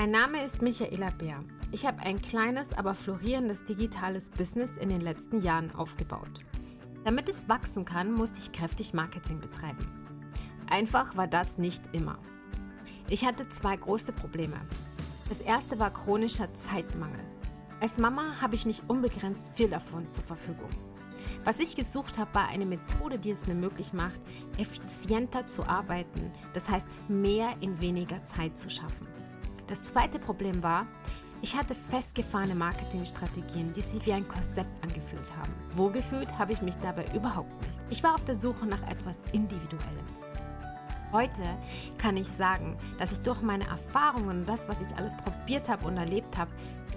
Mein Name ist Michaela Bär. Ich habe ein kleines, aber florierendes digitales Business in den letzten Jahren aufgebaut. Damit es wachsen kann, musste ich kräftig Marketing betreiben. Einfach war das nicht immer. Ich hatte zwei große Probleme. Das erste war chronischer Zeitmangel. Als Mama habe ich nicht unbegrenzt viel davon zur Verfügung. Was ich gesucht habe, war eine Methode, die es mir möglich macht, effizienter zu arbeiten, das heißt mehr in weniger Zeit zu schaffen. Das zweite Problem war, ich hatte festgefahrene Marketingstrategien, die sich wie ein Korsett angefühlt haben. Wohlgefühlt habe ich mich dabei überhaupt nicht. Ich war auf der Suche nach etwas Individuellem. Heute kann ich sagen, dass ich durch meine Erfahrungen und das, was ich alles probiert habe und erlebt habe,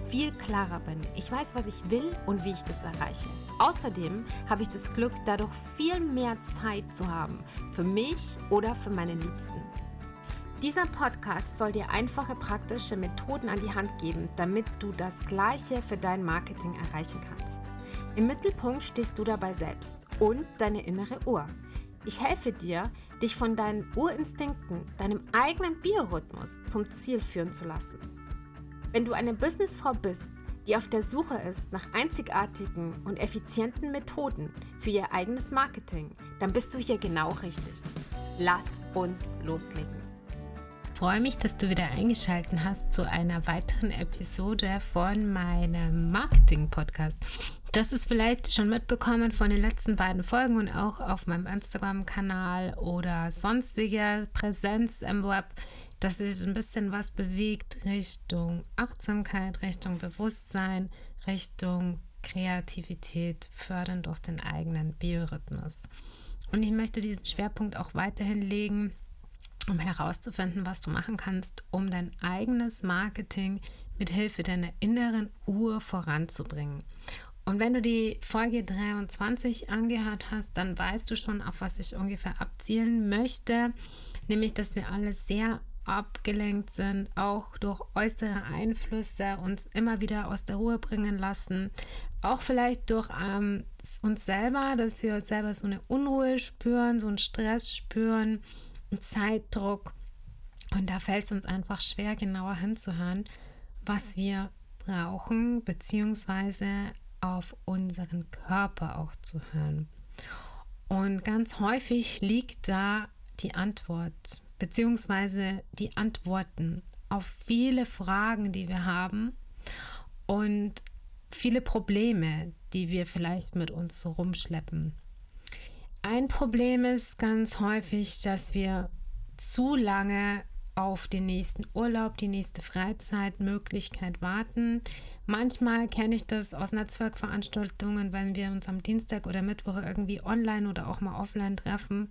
viel klarer bin. Ich weiß, was ich will und wie ich das erreiche. Außerdem habe ich das Glück, dadurch viel mehr Zeit zu haben für mich oder für meine Liebsten. Dieser Podcast soll dir einfache, praktische Methoden an die Hand geben, damit du das Gleiche für dein Marketing erreichen kannst. Im Mittelpunkt stehst du dabei selbst und deine innere Uhr. Ich helfe dir, dich von deinen Urinstinkten, deinem eigenen Biorhythmus zum Ziel führen zu lassen. Wenn du eine Businessfrau bist, die auf der Suche ist nach einzigartigen und effizienten Methoden für ihr eigenes Marketing, dann bist du hier genau richtig. Lass uns loslegen freue mich, dass du wieder eingeschaltet hast zu einer weiteren Episode von meinem Marketing-Podcast. Hast es vielleicht schon mitbekommen von den letzten beiden Folgen und auch auf meinem Instagram-Kanal oder sonstige Präsenz im Web, dass sich ein bisschen was bewegt Richtung Achtsamkeit, Richtung Bewusstsein, Richtung Kreativität fördern durch den eigenen Biorhythmus. Und ich möchte diesen Schwerpunkt auch weiterhin legen um herauszufinden, was du machen kannst, um dein eigenes Marketing mit Hilfe deiner inneren Uhr voranzubringen. Und wenn du die Folge 23 angehört hast, dann weißt du schon, auf was ich ungefähr abzielen möchte, nämlich dass wir alle sehr abgelenkt sind, auch durch äußere Einflüsse uns immer wieder aus der Ruhe bringen lassen, auch vielleicht durch ähm, uns selber, dass wir selber so eine Unruhe spüren, so einen Stress spüren Zeitdruck. Und da fällt es uns einfach schwer, genauer hinzuhören, was wir brauchen, beziehungsweise auf unseren Körper auch zu hören. Und ganz häufig liegt da die Antwort, beziehungsweise die Antworten auf viele Fragen, die wir haben und viele Probleme, die wir vielleicht mit uns rumschleppen. Ein Problem ist ganz häufig, dass wir zu lange auf den nächsten Urlaub, die nächste Freizeitmöglichkeit warten. Manchmal kenne ich das aus Netzwerkveranstaltungen, wenn wir uns am Dienstag oder Mittwoch irgendwie online oder auch mal offline treffen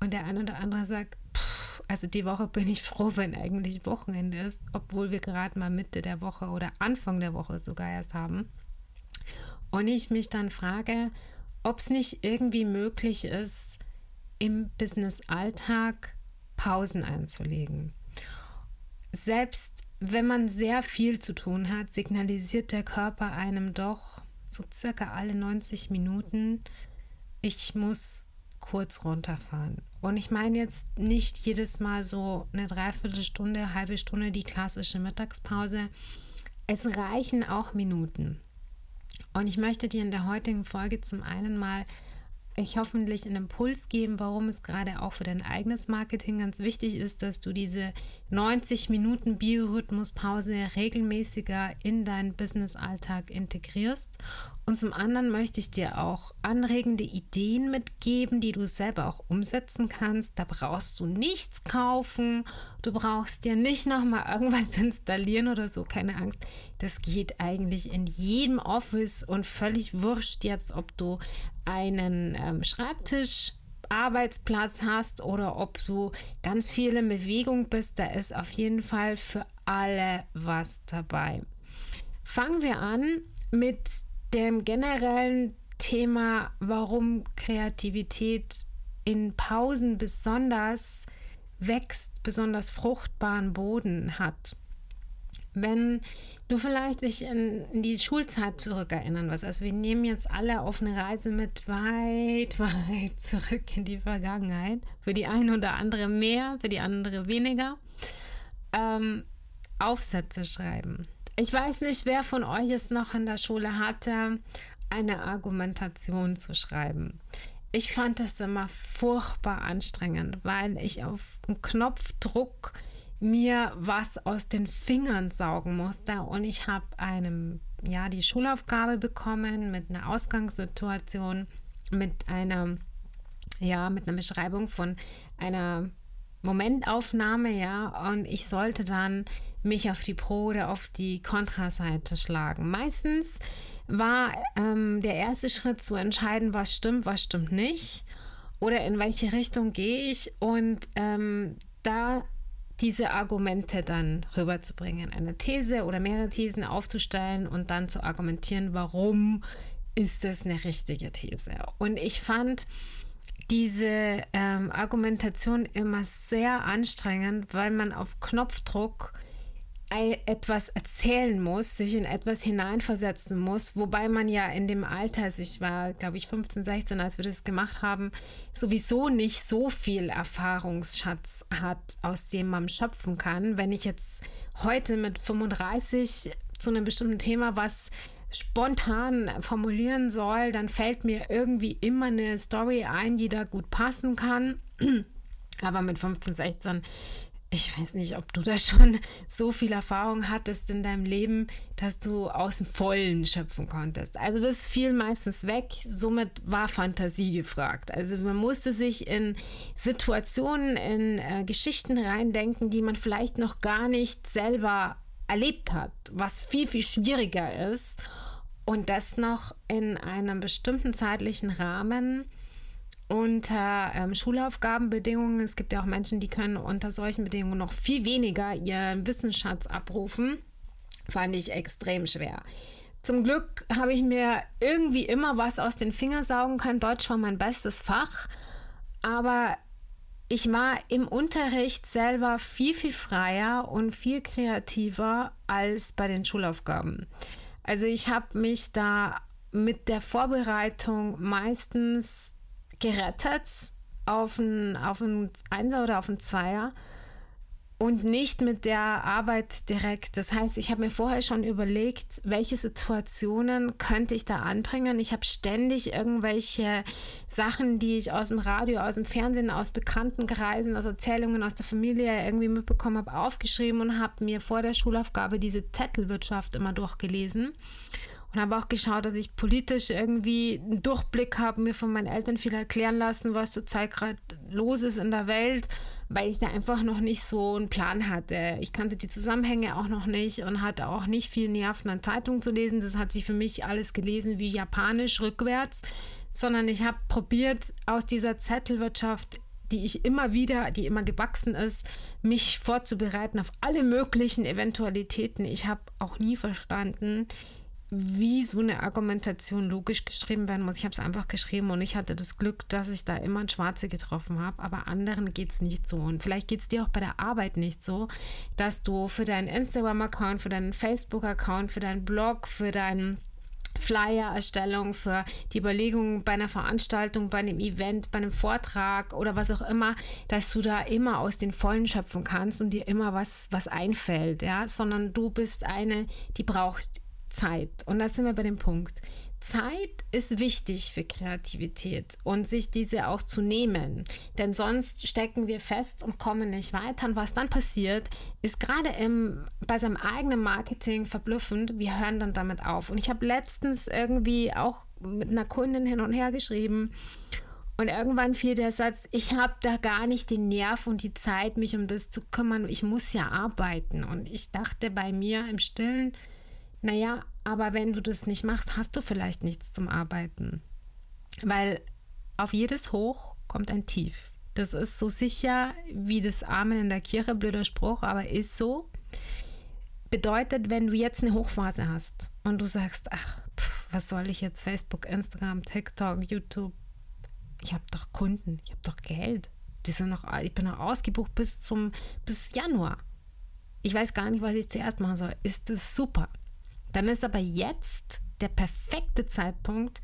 und der eine oder andere sagt, pff, also die Woche bin ich froh, wenn eigentlich Wochenende ist, obwohl wir gerade mal Mitte der Woche oder Anfang der Woche sogar erst haben. Und ich mich dann frage, ob es nicht irgendwie möglich ist, im Business-Alltag Pausen einzulegen. Selbst wenn man sehr viel zu tun hat, signalisiert der Körper einem doch so circa alle 90 Minuten, ich muss kurz runterfahren. Und ich meine jetzt nicht jedes Mal so eine Dreiviertelstunde, halbe Stunde die klassische Mittagspause. Es reichen auch Minuten. Und ich möchte dir in der heutigen Folge zum einen mal ich hoffentlich einen Impuls geben, warum es gerade auch für dein eigenes Marketing ganz wichtig ist, dass du diese 90 Minuten Biorhythmuspause regelmäßiger in deinen Business-Alltag integrierst. Und zum anderen möchte ich dir auch anregende Ideen mitgeben, die du selber auch umsetzen kannst. Da brauchst du nichts kaufen, du brauchst dir nicht nochmal irgendwas installieren oder so, keine Angst. Das geht eigentlich in jedem Office und völlig wurscht jetzt, ob du einen ähm, Schreibtisch Arbeitsplatz hast oder ob du ganz viel in Bewegung bist, da ist auf jeden Fall für alle was dabei. Fangen wir an mit dem generellen Thema, warum Kreativität in Pausen besonders wächst, besonders fruchtbaren Boden hat. Wenn du vielleicht dich in, in, die Schulzeit zurückerinnern wirst, also wir nehmen jetzt alle auf eine Reise mit weit, weit zurück in die Vergangenheit. Für die eine oder andere mehr, für die andere weniger. Ähm, Aufsätze schreiben. Ich weiß nicht, wer von euch es noch in der Schule hatte, eine Argumentation zu schreiben. Ich fand das immer furchtbar anstrengend, weil ich auf einen Knopfdruck mir was aus den Fingern saugen musste. Und ich habe einem ja die Schulaufgabe bekommen mit einer Ausgangssituation, mit einer ja mit einer Beschreibung von einer Momentaufnahme, ja, und ich sollte dann mich auf die Pro- oder auf die Kontraseite schlagen. Meistens war ähm, der erste Schritt zu entscheiden, was stimmt, was stimmt nicht oder in welche Richtung gehe ich. Und ähm, da diese Argumente dann rüberzubringen, eine These oder mehrere Thesen aufzustellen und dann zu argumentieren, warum ist das eine richtige These. Und ich fand diese ähm, Argumentation immer sehr anstrengend, weil man auf Knopfdruck etwas erzählen muss, sich in etwas hineinversetzen muss, wobei man ja in dem Alter, also ich war, glaube ich, 15, 16, als wir das gemacht haben, sowieso nicht so viel Erfahrungsschatz hat, aus dem man schöpfen kann. Wenn ich jetzt heute mit 35 zu einem bestimmten Thema was spontan formulieren soll, dann fällt mir irgendwie immer eine Story ein, die da gut passen kann. Aber mit 15, 16 ich weiß nicht, ob du da schon so viel Erfahrung hattest in deinem Leben, dass du aus dem Vollen schöpfen konntest. Also das fiel meistens weg, somit war Fantasie gefragt. Also man musste sich in Situationen, in äh, Geschichten reindenken, die man vielleicht noch gar nicht selber erlebt hat, was viel, viel schwieriger ist. Und das noch in einem bestimmten zeitlichen Rahmen unter ähm, Schulaufgabenbedingungen. Es gibt ja auch Menschen, die können unter solchen Bedingungen noch viel weniger ihren Wissensschatz abrufen. Fand ich extrem schwer. Zum Glück habe ich mir irgendwie immer was aus den Fingern saugen können. Deutsch war mein bestes Fach. Aber ich war im Unterricht selber viel, viel freier und viel kreativer als bei den Schulaufgaben. Also ich habe mich da mit der Vorbereitung meistens gerettet auf einen auf ein Einser oder auf einen Zweier und nicht mit der Arbeit direkt. Das heißt, ich habe mir vorher schon überlegt, welche Situationen könnte ich da anbringen. Ich habe ständig irgendwelche Sachen, die ich aus dem Radio, aus dem Fernsehen, aus Bekanntenkreisen, aus Erzählungen aus der Familie irgendwie mitbekommen habe, aufgeschrieben und habe mir vor der Schulaufgabe diese Zettelwirtschaft immer durchgelesen und habe auch geschaut, dass ich politisch irgendwie einen Durchblick habe, mir von meinen Eltern viel erklären lassen, was zurzeit gerade los ist in der Welt, weil ich da einfach noch nicht so einen Plan hatte. Ich kannte die Zusammenhänge auch noch nicht und hatte auch nicht viel Nerven an Zeitungen zu lesen. Das hat sich für mich alles gelesen wie japanisch rückwärts, sondern ich habe probiert, aus dieser Zettelwirtschaft die ich immer wieder, die immer gewachsen ist, mich vorzubereiten auf alle möglichen Eventualitäten. Ich habe auch nie verstanden, wie so eine Argumentation logisch geschrieben werden muss. Ich habe es einfach geschrieben und ich hatte das Glück, dass ich da immer ein Schwarze getroffen habe, aber anderen geht es nicht so. Und vielleicht geht es dir auch bei der Arbeit nicht so, dass du für deinen Instagram-Account, für deinen Facebook-Account, für deinen Blog, für deinen Flyer-Erstellung, für die Überlegung bei einer Veranstaltung, bei einem Event, bei einem Vortrag oder was auch immer, dass du da immer aus den Vollen schöpfen kannst und dir immer was, was einfällt, ja, sondern du bist eine, die braucht Zeit. Und da sind wir bei dem Punkt. Zeit ist wichtig für Kreativität und sich diese auch zu nehmen. Denn sonst stecken wir fest und kommen nicht weiter. Und was dann passiert, ist gerade im, bei seinem eigenen Marketing verblüffend. Wir hören dann damit auf. Und ich habe letztens irgendwie auch mit einer Kundin hin und her geschrieben. Und irgendwann fiel der Satz, ich habe da gar nicht den Nerv und die Zeit, mich um das zu kümmern. Ich muss ja arbeiten. Und ich dachte bei mir im Stillen, naja, aber wenn du das nicht machst, hast du vielleicht nichts zum Arbeiten. Weil auf jedes Hoch kommt ein Tief. Das ist so sicher wie das Amen in der Kirche, blöder Spruch, aber ist so. Bedeutet, wenn du jetzt eine Hochphase hast und du sagst, ach, pff, was soll ich jetzt Facebook, Instagram, TikTok, YouTube? Ich habe doch Kunden, ich habe doch Geld. Die sind noch, ich bin noch ausgebucht bis zum bis Januar. Ich weiß gar nicht, was ich zuerst machen soll. Ist das super? Dann ist aber jetzt der perfekte Zeitpunkt,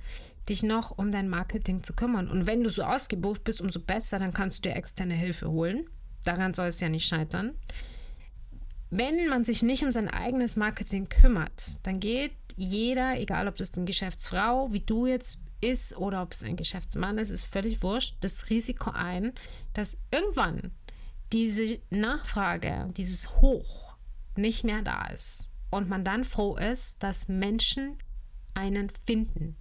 dich noch um dein Marketing zu kümmern. Und wenn du so ausgebucht bist, umso besser, dann kannst du dir externe Hilfe holen. Daran soll es ja nicht scheitern. wenn man sich nicht um sein eigenes Marketing kümmert, dann geht jeder, egal ob das eine Geschäftsfrau wie du jetzt ist oder ob es ein Geschäftsmann ist, ist völlig wurscht, das Risiko ein, dass irgendwann diese Nachfrage, dieses Hoch nicht mehr da ist und man dann froh ist, dass Menschen einen finden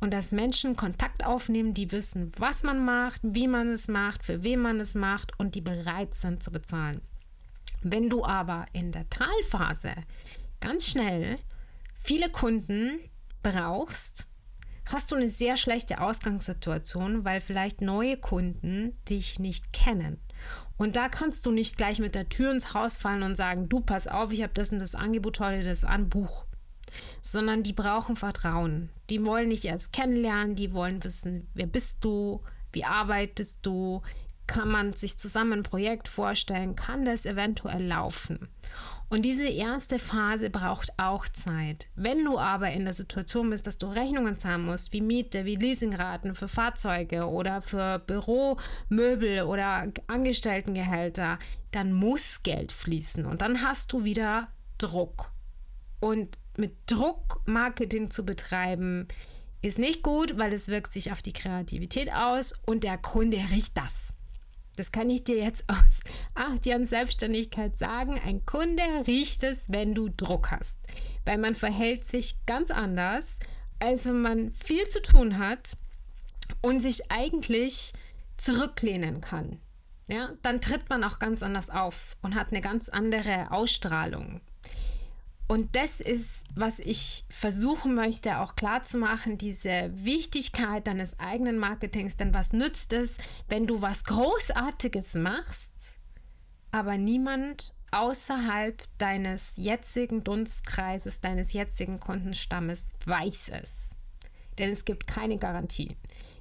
und dass Menschen Kontakt aufnehmen, die wissen, was man macht, wie man es macht, für wen man es macht und die bereit sind zu bezahlen. Wenn du aber in der Talphase ganz schnell viele Kunden brauchst, hast du eine sehr schlechte Ausgangssituation, weil vielleicht neue Kunden dich nicht kennen. Und da kannst du nicht gleich mit der Tür ins Haus fallen und sagen, du pass auf, ich habe das und das Angebot, heute das an, Buch. Sondern die brauchen Vertrauen. Die wollen dich erst kennenlernen, die wollen wissen, wer bist du, wie arbeitest du, kann man sich zusammen ein Projekt vorstellen, kann das eventuell laufen. Und diese erste Phase braucht auch Zeit. Wenn du aber in der Situation bist, dass du Rechnungen zahlen musst, wie Miete, wie Leasingraten für Fahrzeuge oder für Büromöbel oder Angestelltengehälter, dann muss Geld fließen und dann hast du wieder Druck. Und mit Druck Marketing zu betreiben, ist nicht gut, weil es wirkt sich auf die Kreativität aus und der Kunde riecht das. Das kann ich dir jetzt aus acht Jahren Selbstständigkeit sagen. Ein Kunde riecht es, wenn du Druck hast. Weil man verhält sich ganz anders, als wenn man viel zu tun hat und sich eigentlich zurücklehnen kann. Ja, dann tritt man auch ganz anders auf und hat eine ganz andere Ausstrahlung. Und das ist, was ich versuchen möchte, auch klar zu machen, diese Wichtigkeit deines eigenen Marketings. Denn was nützt es, wenn du was Großartiges machst, aber niemand außerhalb deines jetzigen Dunstkreises, deines jetzigen Kundenstammes weiß es? Denn es gibt keine Garantie.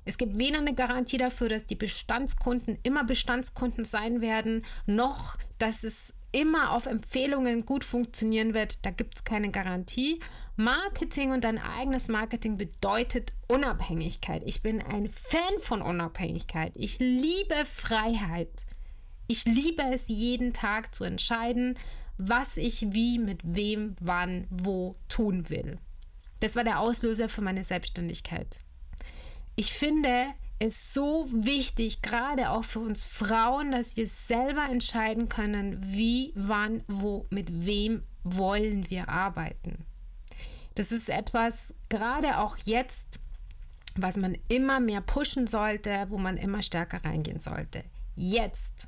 Es gibt weder eine Garantie dafür, dass die Bestandskunden immer Bestandskunden sein werden, noch dass es immer auf Empfehlungen gut funktionieren wird, da gibt es keine Garantie. Marketing und dein eigenes Marketing bedeutet Unabhängigkeit. Ich bin ein Fan von Unabhängigkeit. Ich liebe Freiheit. Ich liebe es jeden Tag zu entscheiden, was ich wie, mit wem, wann, wo tun will. Das war der Auslöser für meine Selbstständigkeit. Ich finde, ist so wichtig, gerade auch für uns Frauen, dass wir selber entscheiden können, wie, wann, wo, mit wem wollen wir arbeiten. Das ist etwas, gerade auch jetzt, was man immer mehr pushen sollte, wo man immer stärker reingehen sollte. Jetzt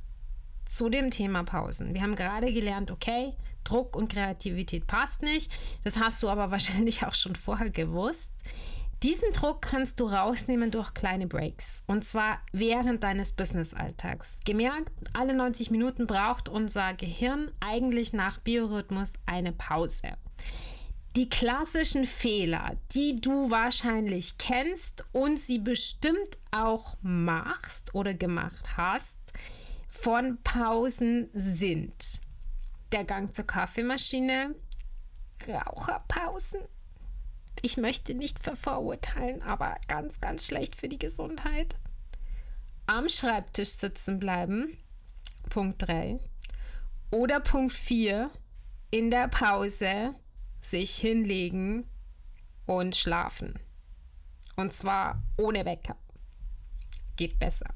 zu dem Thema Pausen. Wir haben gerade gelernt, okay, Druck und Kreativität passt nicht. Das hast du aber wahrscheinlich auch schon vorher gewusst. Diesen Druck kannst du rausnehmen durch kleine Breaks und zwar während deines Business-Alltags. Gemerkt, alle 90 Minuten braucht unser Gehirn eigentlich nach Biorhythmus eine Pause. Die klassischen Fehler, die du wahrscheinlich kennst und sie bestimmt auch machst oder gemacht hast, von Pausen sind der Gang zur Kaffeemaschine, Raucherpausen, ich möchte nicht verurteilen, aber ganz, ganz schlecht für die Gesundheit. Am Schreibtisch sitzen bleiben. Punkt 3. Oder Punkt 4. In der Pause sich hinlegen und schlafen. Und zwar ohne Wecker. Geht besser.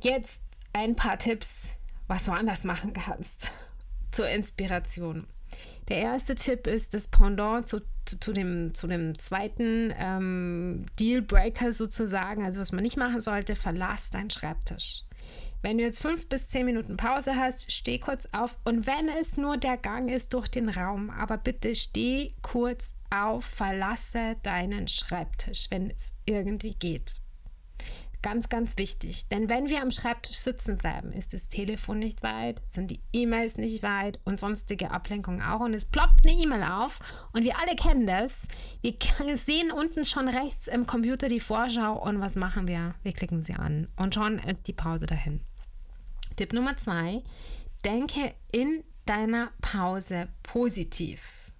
Jetzt ein paar Tipps, was du anders machen kannst. Zur Inspiration. Der erste Tipp ist das Pendant zu, zu, zu dem, zu dem zweiten ähm, Dealbreaker sozusagen, also was man nicht machen sollte, verlass deinen Schreibtisch. Wenn du jetzt fünf bis zehn Minuten Pause hast, steh kurz auf und wenn es nur der Gang ist durch den Raum, aber bitte steh kurz auf, verlasse deinen Schreibtisch, wenn es irgendwie geht. Ganz, ganz wichtig. Denn wenn wir am Schreibtisch sitzen bleiben, ist das Telefon nicht weit, sind die E-Mails nicht weit und sonstige Ablenkungen auch. Und es ploppt eine E-Mail auf und wir alle kennen das. Wir sehen unten schon rechts im Computer die Vorschau und was machen wir? Wir klicken sie an und schon ist die Pause dahin. Tipp Nummer zwei, denke in deiner Pause positiv.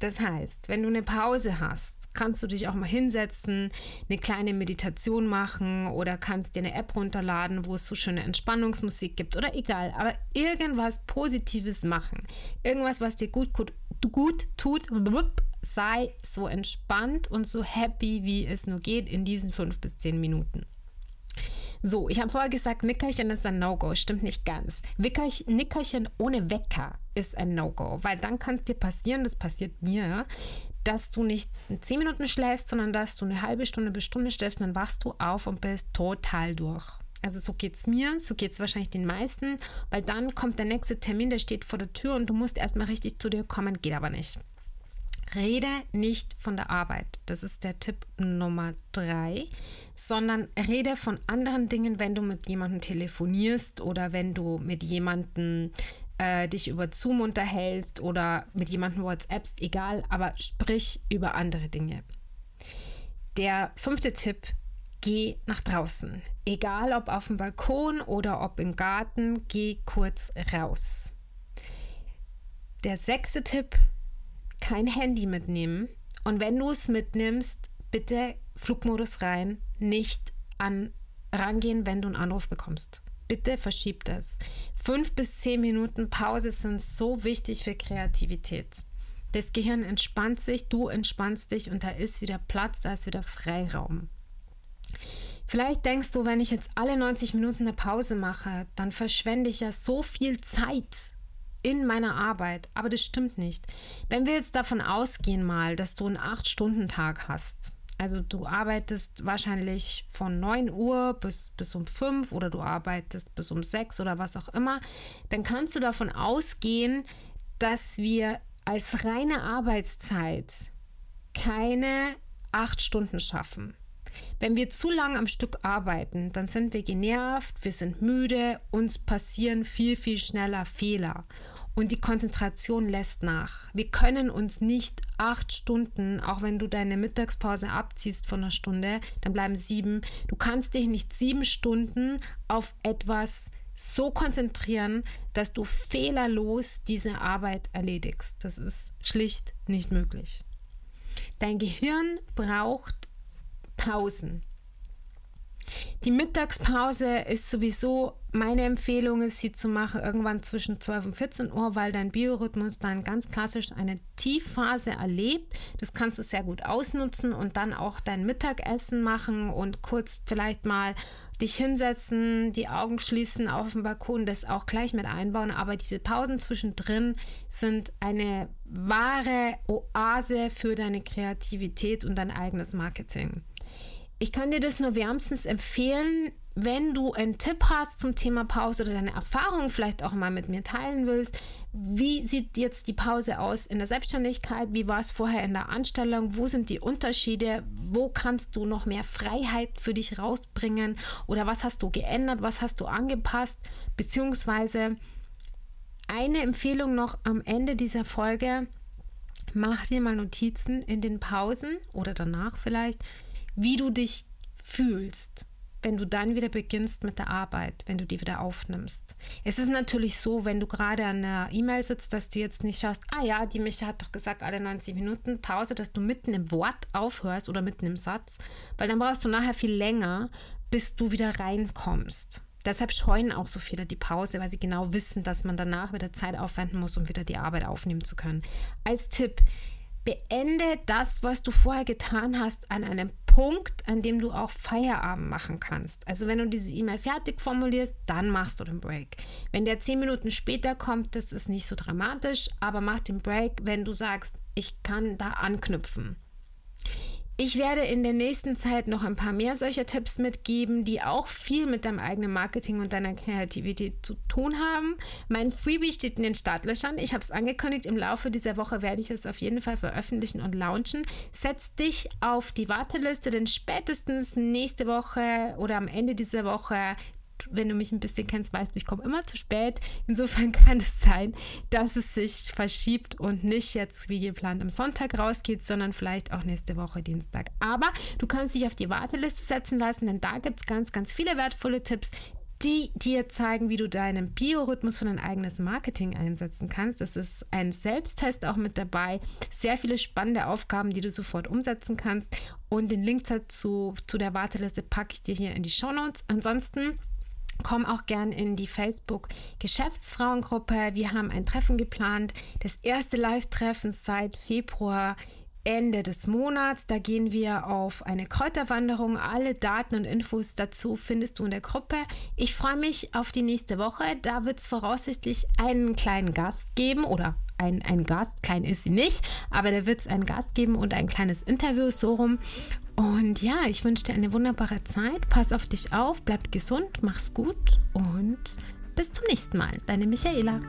Das heißt, wenn du eine Pause hast, kannst du dich auch mal hinsetzen, eine kleine Meditation machen oder kannst dir eine App runterladen, wo es so schöne Entspannungsmusik gibt oder egal, aber irgendwas Positives machen. Irgendwas, was dir gut, gut, gut tut. Sei so entspannt und so happy, wie es nur geht in diesen fünf bis zehn Minuten. So, ich habe vorher gesagt, Nickerchen ist ein No-Go. Stimmt nicht ganz. Nickerchen ohne Wecker ist ein No-Go, weil dann kann es dir passieren, das passiert mir, dass du nicht 10 Minuten schläfst, sondern dass du eine halbe Stunde bis Stunde schläfst, dann wachst du auf und bist total durch. Also so geht es mir, so geht es wahrscheinlich den meisten, weil dann kommt der nächste Termin, der steht vor der Tür und du musst erstmal richtig zu dir kommen, geht aber nicht. Rede nicht von der Arbeit. Das ist der Tipp Nummer drei, sondern rede von anderen Dingen, wenn du mit jemandem telefonierst oder wenn du mit jemandem äh, dich über Zoom unterhältst oder mit jemandem WhatsAppst, egal, aber sprich über andere Dinge. Der fünfte Tipp, geh nach draußen. Egal ob auf dem Balkon oder ob im Garten, geh kurz raus. Der sechste Tipp, kein Handy mitnehmen. Und wenn du es mitnimmst, bitte Flugmodus rein, nicht an rangehen, wenn du einen Anruf bekommst. Bitte verschieb das. Fünf bis zehn Minuten Pause sind so wichtig für Kreativität. Das Gehirn entspannt sich, du entspannst dich und da ist wieder Platz, da ist wieder Freiraum. Vielleicht denkst du, wenn ich jetzt alle 90 Minuten eine Pause mache, dann verschwende ich ja so viel Zeit in meiner Arbeit. Aber das stimmt nicht. Wenn wir jetzt davon ausgehen mal, dass du einen 8-Stunden-Tag hast, also du arbeitest wahrscheinlich von 9 Uhr bis, bis um 5 oder du arbeitest bis um 6 oder was auch immer, dann kannst du davon ausgehen, dass wir als reine Arbeitszeit keine 8 Stunden schaffen. Wenn wir zu lange am Stück arbeiten, dann sind wir genervt, wir sind müde, uns passieren viel, viel schneller Fehler und die Konzentration lässt nach. Wir können uns nicht acht Stunden, auch wenn du deine Mittagspause abziehst von einer Stunde, dann bleiben sieben. Du kannst dich nicht sieben Stunden auf etwas so konzentrieren, dass du fehlerlos diese Arbeit erledigst. Das ist schlicht nicht möglich. Dein Gehirn braucht Pausen. Die Mittagspause ist sowieso meine Empfehlung, ist sie zu machen irgendwann zwischen 12 und 14 Uhr, weil dein Biorhythmus dann ganz klassisch eine Tiefphase erlebt. Das kannst du sehr gut ausnutzen und dann auch dein Mittagessen machen und kurz vielleicht mal dich hinsetzen, die Augen schließen auf dem Balkon, das auch gleich mit einbauen. Aber diese Pausen zwischendrin sind eine wahre Oase für deine Kreativität und dein eigenes Marketing. Ich kann dir das nur wärmstens empfehlen, wenn du einen Tipp hast zum Thema Pause oder deine Erfahrungen vielleicht auch mal mit mir teilen willst. Wie sieht jetzt die Pause aus in der Selbstständigkeit? Wie war es vorher in der Anstellung? Wo sind die Unterschiede? Wo kannst du noch mehr Freiheit für dich rausbringen? Oder was hast du geändert? Was hast du angepasst? Beziehungsweise eine Empfehlung noch am Ende dieser Folge. Mach dir mal Notizen in den Pausen oder danach vielleicht wie du dich fühlst, wenn du dann wieder beginnst mit der Arbeit, wenn du die wieder aufnimmst. Es ist natürlich so, wenn du gerade an einer E-Mail sitzt, dass du jetzt nicht schaust, ah ja, die Micha hat doch gesagt, alle 90 Minuten Pause, dass du mitten im Wort aufhörst oder mitten im Satz, weil dann brauchst du nachher viel länger, bis du wieder reinkommst. Deshalb scheuen auch so viele die Pause, weil sie genau wissen, dass man danach wieder Zeit aufwenden muss, um wieder die Arbeit aufnehmen zu können. Als Tipp, beende das, was du vorher getan hast, an einem Punkt, an dem du auch Feierabend machen kannst. Also wenn du diese E-Mail fertig formulierst, dann machst du den Break. Wenn der zehn Minuten später kommt, das ist nicht so dramatisch, aber mach den Break, wenn du sagst, ich kann da anknüpfen. Ich werde in der nächsten Zeit noch ein paar mehr solcher Tipps mitgeben, die auch viel mit deinem eigenen Marketing und deiner Kreativität zu tun haben. Mein Freebie steht in den Startlöchern. Ich habe es angekündigt. Im Laufe dieser Woche werde ich es auf jeden Fall veröffentlichen und launchen. Setz dich auf die Warteliste, denn spätestens nächste Woche oder am Ende dieser Woche wenn du mich ein bisschen kennst, weißt du, ich komme immer zu spät. Insofern kann es sein, dass es sich verschiebt und nicht jetzt wie geplant am Sonntag rausgeht, sondern vielleicht auch nächste Woche Dienstag. Aber du kannst dich auf die Warteliste setzen lassen, denn da gibt es ganz, ganz viele wertvolle Tipps, die dir zeigen, wie du deinen Biorhythmus für dein eigenes Marketing einsetzen kannst. Es ist ein Selbsttest auch mit dabei. Sehr viele spannende Aufgaben, die du sofort umsetzen kannst. Und den Link dazu zu der Warteliste packe ich dir hier in die Show Notes. Ansonsten Komm auch gern in die Facebook Geschäftsfrauengruppe. Wir haben ein Treffen geplant. Das erste Live-Treffen seit Februar Ende des Monats. Da gehen wir auf eine Kräuterwanderung. Alle Daten und Infos dazu findest du in der Gruppe. Ich freue mich auf die nächste Woche. Da wird es voraussichtlich einen kleinen Gast geben oder ein, ein Gast, klein ist sie nicht, aber da wird es einen Gast geben und ein kleines Interview so rum. Und ja, ich wünsche dir eine wunderbare Zeit. Pass auf dich auf, bleib gesund, mach's gut und bis zum nächsten Mal. Deine Michaela.